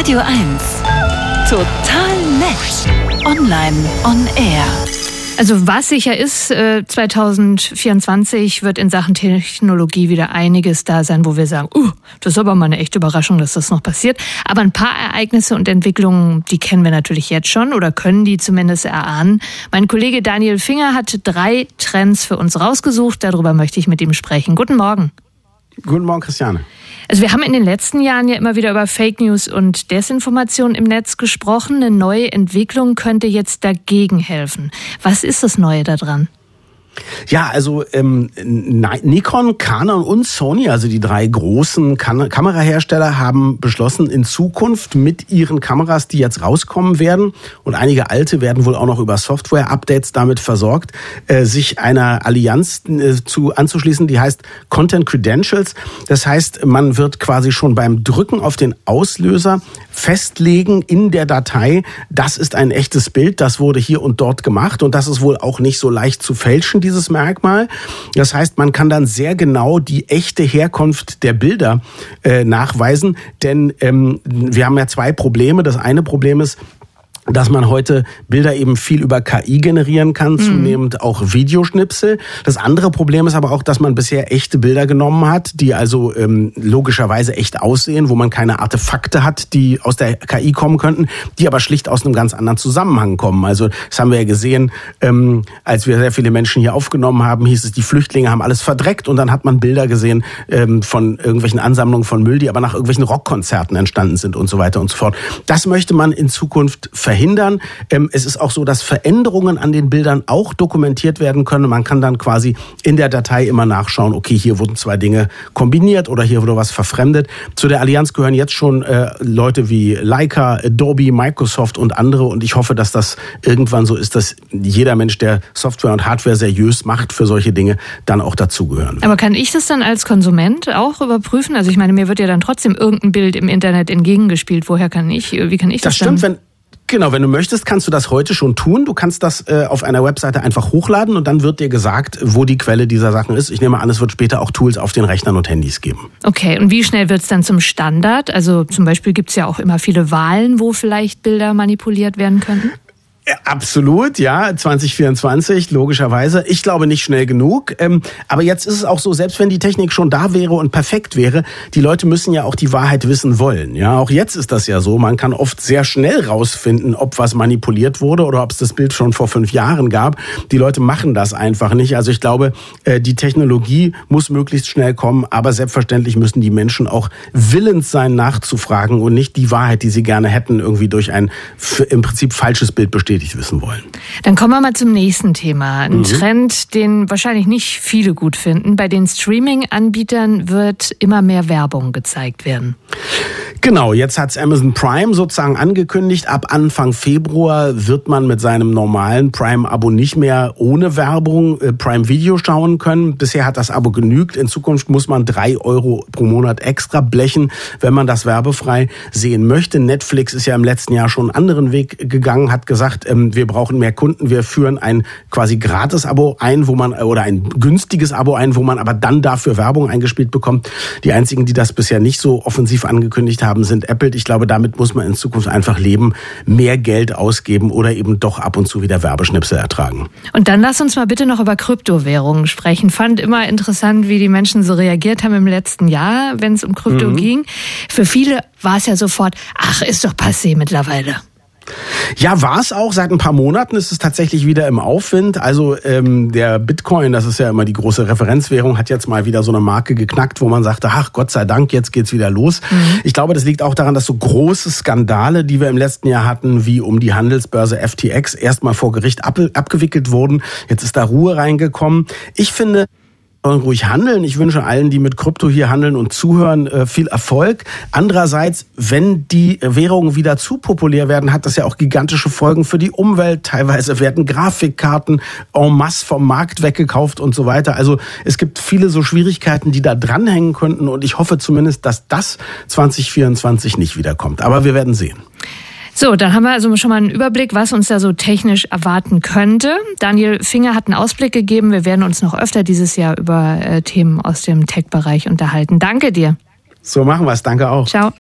Radio 1. Total nett. Online on air. Also was sicher ist, 2024 äh, wird in Sachen Technologie wieder einiges da sein, wo wir sagen, uh, das ist aber mal eine echte Überraschung, dass das noch passiert. Aber ein paar Ereignisse und Entwicklungen, die kennen wir natürlich jetzt schon oder können die zumindest erahnen. Mein Kollege Daniel Finger hat drei Trends für uns rausgesucht. Darüber möchte ich mit ihm sprechen. Guten Morgen. Guten Morgen, Christiane. Also wir haben in den letzten Jahren ja immer wieder über Fake News und Desinformation im Netz gesprochen. Eine neue Entwicklung könnte jetzt dagegen helfen. Was ist das Neue daran? Ja, also ähm, Nikon, Canon und Sony, also die drei großen Kam Kamerahersteller, haben beschlossen, in Zukunft mit ihren Kameras, die jetzt rauskommen werden, und einige alte werden wohl auch noch über Software-Updates damit versorgt, äh, sich einer Allianz äh, zu anzuschließen, die heißt Content Credentials. Das heißt, man wird quasi schon beim Drücken auf den Auslöser festlegen in der Datei, das ist ein echtes Bild, das wurde hier und dort gemacht und das ist wohl auch nicht so leicht zu fälschen, dieses Merkmal. Das heißt, man kann dann sehr genau die echte Herkunft der Bilder äh, nachweisen, denn ähm, wir haben ja zwei Probleme. Das eine Problem ist, dass man heute Bilder eben viel über KI generieren kann, mhm. zunehmend auch Videoschnipsel. Das andere Problem ist aber auch, dass man bisher echte Bilder genommen hat, die also ähm, logischerweise echt aussehen, wo man keine Artefakte hat, die aus der KI kommen könnten, die aber schlicht aus einem ganz anderen Zusammenhang kommen. Also das haben wir ja gesehen, ähm, als wir sehr viele Menschen hier aufgenommen haben, hieß es, die Flüchtlinge haben alles verdreckt und dann hat man Bilder gesehen ähm, von irgendwelchen Ansammlungen von Müll, die aber nach irgendwelchen Rockkonzerten entstanden sind und so weiter und so fort. Das möchte man in Zukunft verhindern verhindern. Ähm, es ist auch so, dass Veränderungen an den Bildern auch dokumentiert werden können. Man kann dann quasi in der Datei immer nachschauen, okay, hier wurden zwei Dinge kombiniert oder hier wurde was verfremdet. Zu der Allianz gehören jetzt schon äh, Leute wie Leica, Adobe, Microsoft und andere und ich hoffe, dass das irgendwann so ist, dass jeder Mensch, der Software und Hardware seriös macht für solche Dinge, dann auch dazugehören. Aber kann ich das dann als Konsument auch überprüfen? Also ich meine, mir wird ja dann trotzdem irgendein Bild im Internet entgegengespielt. Woher kann ich, wie kann ich das, das stimmt, dann? wenn Genau, wenn du möchtest, kannst du das heute schon tun. Du kannst das äh, auf einer Webseite einfach hochladen und dann wird dir gesagt, wo die Quelle dieser Sachen ist. Ich nehme an, es wird später auch Tools auf den Rechnern und Handys geben. Okay, und wie schnell wird es dann zum Standard? Also zum Beispiel gibt es ja auch immer viele Wahlen, wo vielleicht Bilder manipuliert werden könnten. Absolut, ja, 2024, logischerweise. Ich glaube nicht schnell genug. Ähm, aber jetzt ist es auch so, selbst wenn die Technik schon da wäre und perfekt wäre, die Leute müssen ja auch die Wahrheit wissen wollen. Ja, auch jetzt ist das ja so. Man kann oft sehr schnell rausfinden, ob was manipuliert wurde oder ob es das Bild schon vor fünf Jahren gab. Die Leute machen das einfach nicht. Also ich glaube, äh, die Technologie muss möglichst schnell kommen, aber selbstverständlich müssen die Menschen auch willens sein, nachzufragen und nicht die Wahrheit, die sie gerne hätten, irgendwie durch ein im Prinzip falsches Bild bestätigen bestätigt wissen wollen. Dann kommen wir mal zum nächsten Thema. Ein mhm. Trend, den wahrscheinlich nicht viele gut finden. Bei den Streaming-Anbietern wird immer mehr Werbung gezeigt werden. Genau, jetzt hat's Amazon Prime sozusagen angekündigt. Ab Anfang Februar wird man mit seinem normalen Prime-Abo nicht mehr ohne Werbung äh, Prime Video schauen können. Bisher hat das Abo genügt. In Zukunft muss man drei Euro pro Monat extra blechen, wenn man das werbefrei sehen möchte. Netflix ist ja im letzten Jahr schon einen anderen Weg gegangen, hat gesagt, ähm, wir brauchen mehr Kunden. Wir führen ein quasi Gratis-Abo ein, wo man oder ein günstiges Abo ein, wo man aber dann dafür Werbung eingespielt bekommt. Die einzigen, die das bisher nicht so offensiv angekündigt haben, haben, sind Apple. Ich glaube, damit muss man in Zukunft einfach leben, mehr Geld ausgeben oder eben doch ab und zu wieder Werbeschnipsel ertragen. Und dann lass uns mal bitte noch über Kryptowährungen sprechen. Fand immer interessant, wie die Menschen so reagiert haben im letzten Jahr, wenn es um Krypto mhm. ging. Für viele war es ja sofort, ach, ist doch passé mittlerweile. Ja, war es auch. Seit ein paar Monaten ist es tatsächlich wieder im Aufwind. Also ähm, der Bitcoin, das ist ja immer die große Referenzwährung, hat jetzt mal wieder so eine Marke geknackt, wo man sagte, ach Gott sei Dank, jetzt geht's wieder los. Mhm. Ich glaube, das liegt auch daran, dass so große Skandale, die wir im letzten Jahr hatten, wie um die Handelsbörse FTX, erstmal vor Gericht ab, abgewickelt wurden. Jetzt ist da Ruhe reingekommen. Ich finde, sollen ruhig handeln. Ich wünsche allen, die mit Krypto hier handeln und zuhören, äh, viel Erfolg. Andererseits, wenn die Währungen wieder zu populär werden, hat das ja auch gigantische Folgen für die Umwelt. Teilweise werden Grafikkarten en masse vom Markt weggekauft und so weiter. Also es gibt viele so Schwierigkeiten, die da dranhängen könnten und ich hoffe zumindest, dass das 2024 nicht wiederkommt. Aber wir werden sehen. So, dann haben wir also schon mal einen Überblick, was uns da so technisch erwarten könnte. Daniel Finger hat einen Ausblick gegeben. Wir werden uns noch öfter dieses Jahr über äh, Themen aus dem Tech-Bereich unterhalten. Danke dir. So machen wir es. Danke auch. Ciao.